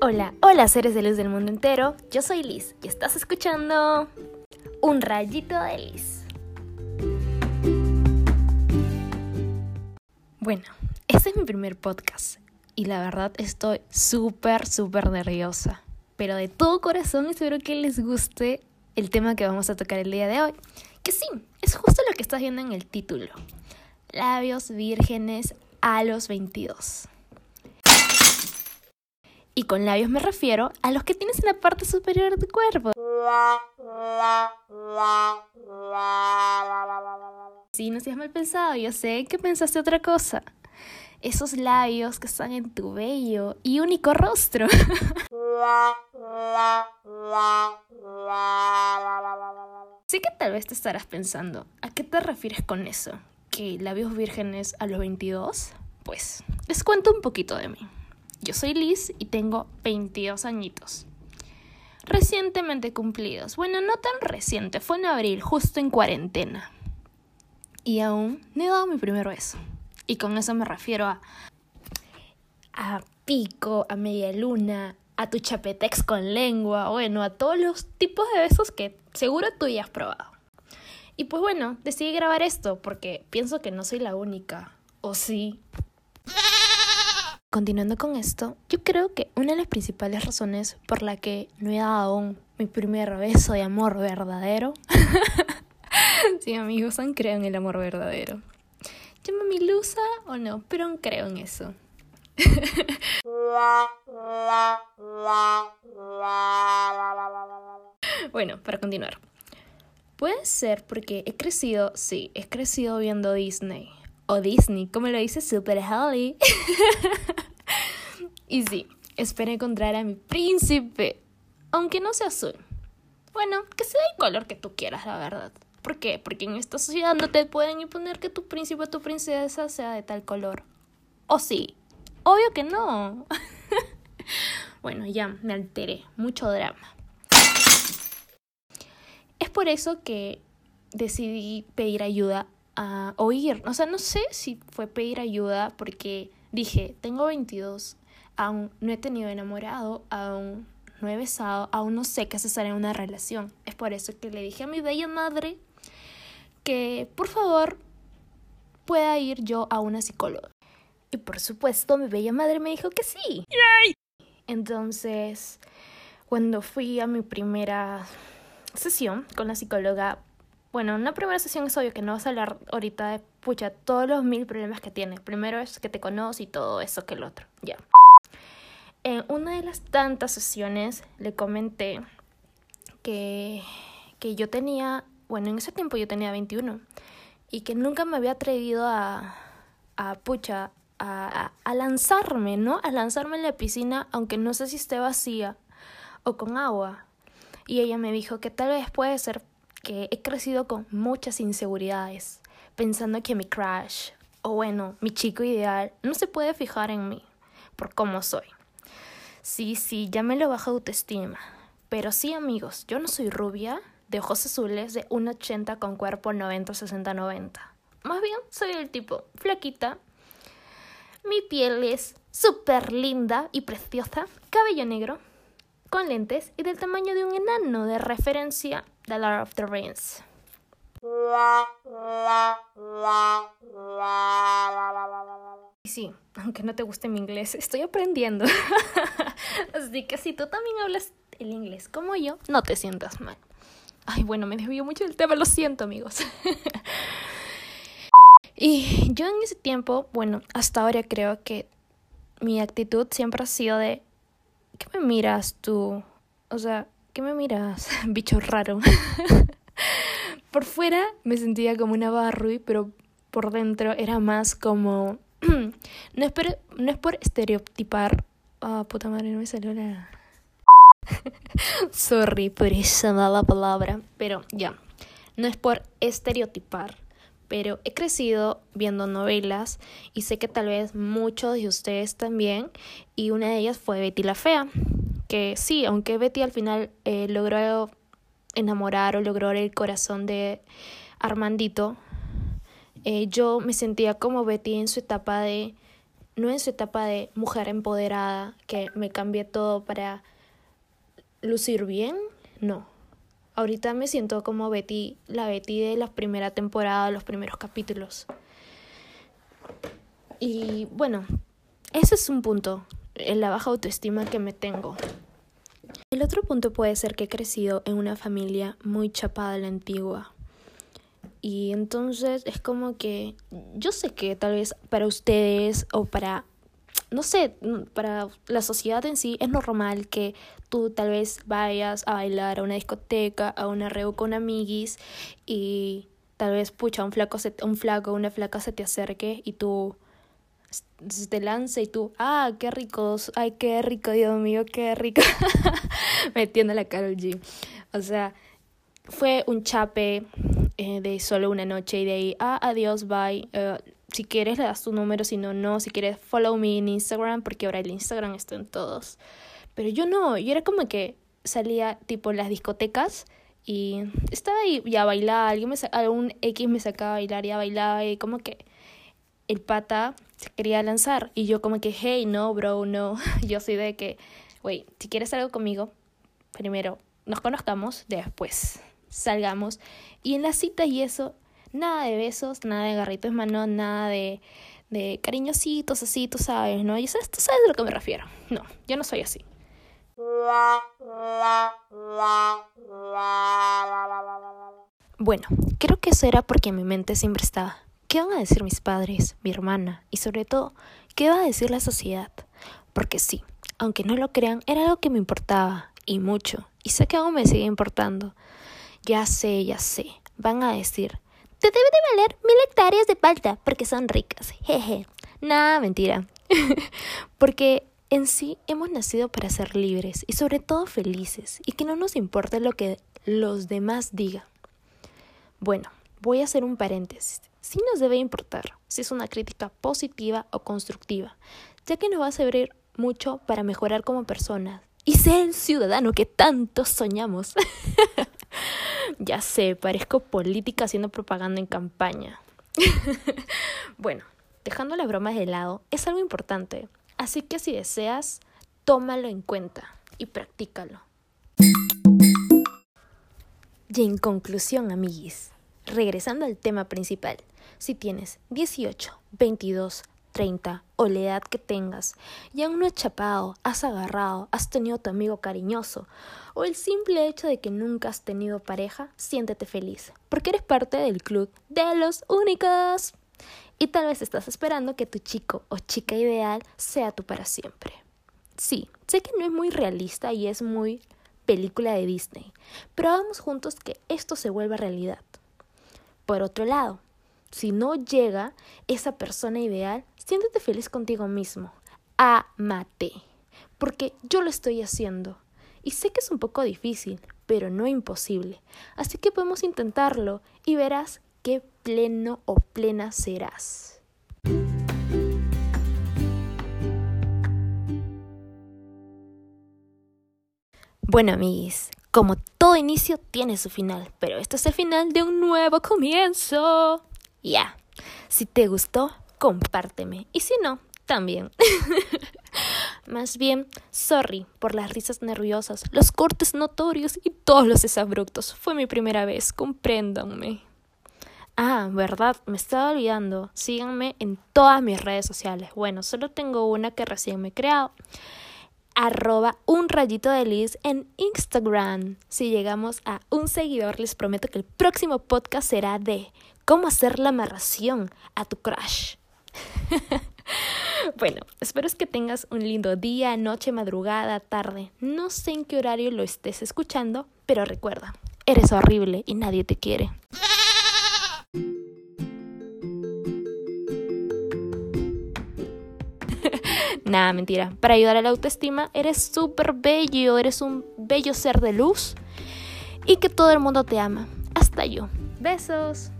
Hola, hola seres de luz del mundo entero, yo soy Liz y estás escuchando Un rayito de Liz. Bueno, este es mi primer podcast y la verdad estoy súper, súper nerviosa, pero de todo corazón espero que les guste el tema que vamos a tocar el día de hoy, que sí, es justo lo que estás viendo en el título, labios vírgenes a los 22. Y con labios me refiero a los que tienes en la parte superior de tu cuerpo. Sí, no seas mal pensado, yo sé que pensaste otra cosa. Esos labios que están en tu bello y único rostro. Sí que tal vez te estarás pensando, ¿a qué te refieres con eso? ¿Que labios vírgenes a los 22? Pues, les cuento un poquito de mí. Yo soy Liz y tengo 22 añitos. Recientemente cumplidos. Bueno, no tan reciente, fue en abril, justo en cuarentena. Y aún no he dado mi primer beso. Y con eso me refiero a. a pico, a media luna, a tu chapetex con lengua, bueno, a todos los tipos de besos que seguro tú ya has probado. Y pues bueno, decidí grabar esto porque pienso que no soy la única. ¿O sí? Continuando con esto, yo creo que una de las principales razones por la que no he dado aún mi primer beso de amor verdadero. sí, amigos, aún creo en el amor verdadero. mi lusa o no, pero aún creo en eso. bueno, para continuar. Puede ser porque he crecido, sí, he crecido viendo Disney o Disney, como lo dice Super Holly. y sí, espero encontrar a mi príncipe, aunque no sea azul. Bueno, que sea el color que tú quieras, la verdad. ¿Por qué? Porque en esta sociedad no te pueden imponer que tu príncipe o tu princesa sea de tal color. ¿O sí? Obvio que no. bueno, ya me alteré. Mucho drama. Es por eso que decidí pedir ayuda a oír. O sea, no sé si fue pedir ayuda porque dije, tengo 22, aún no he tenido enamorado, aún no he besado, aún no sé qué hacer en una relación. Es por eso que le dije a mi bella madre que por favor pueda ir yo a una psicóloga. Y por supuesto, mi bella madre me dijo que sí. Entonces, cuando fui a mi primera sesión con la psicóloga, bueno, una primera sesión es obvio que no vas a hablar ahorita de, pucha, todos los mil problemas que tiene. Primero es que te conoce y todo eso que el otro, ya. En una de las tantas sesiones le comenté que, que yo tenía, bueno, en ese tiempo yo tenía 21 y que nunca me había atrevido a, a pucha, a, a, lanzarme, ¿no? A lanzarme en la piscina, aunque no sé si esté vacía o con agua. Y ella me dijo que tal vez puede ser que he crecido con muchas inseguridades, pensando que mi crush, o bueno, mi chico ideal, no se puede fijar en mí, por cómo soy. Sí, sí, ya me lo baja autoestima. Pero sí, amigos, yo no soy rubia, de ojos azules, de 1,80 con cuerpo 90, 60, 90. Más bien, soy el tipo flaquita. Mi piel es súper linda y preciosa, cabello negro, con lentes y del tamaño de un enano de referencia The Lord of the Rings. Y sí, aunque no te guste mi inglés, estoy aprendiendo. Así que si tú también hablas el inglés como yo, no te sientas mal. Ay, bueno, me desvío mucho del tema, lo siento, amigos. y yo en ese tiempo, bueno, hasta ahora creo que mi actitud siempre ha sido de ¿qué me miras tú? O sea, ¿qué me miras? Bicho raro. por fuera me sentía como una Barbie, pero por dentro era más como... no, es por, no es por estereotipar... Ah, puta madre, no me salió la... Sorry por esa mala palabra, pero ya. No es por estereotipar, pero he crecido viendo novelas y sé que tal vez muchos de ustedes también, y una de ellas fue Betty la Fea, que sí, aunque Betty al final eh, logró enamorar o logró el corazón de Armandito, eh, yo me sentía como Betty en su etapa de no en su etapa de mujer empoderada, que me cambié todo para lucir bien, no. Ahorita me siento como Betty, la Betty de la primera temporada, los primeros capítulos. Y bueno, ese es un punto, la baja autoestima que me tengo. El otro punto puede ser que he crecido en una familia muy chapada a la antigua. Y entonces es como que yo sé que tal vez para ustedes o para, no sé, para la sociedad en sí es normal que tú tal vez vayas a bailar a una discoteca, a una reu con amiguis y tal vez, pucha, un flaco, se, un flaco, una flaca se te acerque y tú te lance y tú, ah, qué ricos, ay, qué rico, Dios mío, qué rico, metiendo la cara al gym. O sea, fue un chape eh, de solo una noche y de ahí, ah, adiós, bye. Uh, si quieres le das tu número, si no, no. Si quieres, follow me en Instagram, porque ahora el Instagram está en todos. Pero yo no, yo era como que salía tipo en las discotecas y estaba ahí ya a bailar, alguien me algún X me sacaba a bailar y a bailar y como que el pata se quería lanzar y yo como que, hey, no, bro, no. Yo soy de que, güey, si quieres algo conmigo, primero nos conozcamos, después salgamos. Y en la cita y eso, nada de besos, nada de garritos mano, nada de, de cariñositos así, tú sabes, ¿no? Y sabes, tú sabes de lo que me refiero. No, yo no soy así. Bueno, creo que eso era porque mi mente siempre estaba ¿Qué van a decir mis padres, mi hermana y sobre todo, qué va a decir la sociedad? Porque sí, aunque no lo crean, era algo que me importaba y mucho, y sé que aún me sigue importando. Ya sé, ya sé, van a decir, te debe de valer mil hectáreas de palta porque son ricas, jeje. Nada, mentira. porque en sí hemos nacido para ser libres y sobre todo felices y que no nos importe lo que los demás digan. Bueno, voy a hacer un paréntesis sí nos debe importar si es una crítica positiva o constructiva, ya que nos va a servir mucho para mejorar como personas y ser el ciudadano que tanto soñamos. ya sé, parezco política haciendo propaganda en campaña. bueno, dejando las bromas de lado, es algo importante, así que si deseas, tómalo en cuenta y practícalo. Y en conclusión, amiguis, regresando al tema principal, si tienes 18, 22, 30 o la edad que tengas y aún no has chapado, has agarrado, has tenido tu amigo cariñoso o el simple hecho de que nunca has tenido pareja, siéntete feliz porque eres parte del club de los únicos. Y tal vez estás esperando que tu chico o chica ideal sea tú para siempre. Sí, sé que no es muy realista y es muy película de Disney, pero hagamos juntos que esto se vuelva realidad. Por otro lado, si no llega esa persona ideal, siéntete feliz contigo mismo. Amate. Porque yo lo estoy haciendo. Y sé que es un poco difícil, pero no imposible. Así que podemos intentarlo y verás qué pleno o plena serás. Bueno, amiguis, como todo inicio tiene su final, pero este es el final de un nuevo comienzo. Ya, si te gustó, compárteme. Y si no, también. Más bien, sorry por las risas nerviosas, los cortes notorios y todos los desabruptos. Fue mi primera vez, compréndanme. Ah, verdad, me estaba olvidando. Síganme en todas mis redes sociales. Bueno, solo tengo una que recién me he creado. Arroba un rayito de Liz en Instagram. Si llegamos a un seguidor, les prometo que el próximo podcast será de cómo hacer la amarración a tu crush. bueno, espero que tengas un lindo día, noche, madrugada, tarde. No sé en qué horario lo estés escuchando, pero recuerda, eres horrible y nadie te quiere. Nada, mentira. Para ayudar a la autoestima, eres súper bello, eres un bello ser de luz y que todo el mundo te ama. Hasta yo. Besos.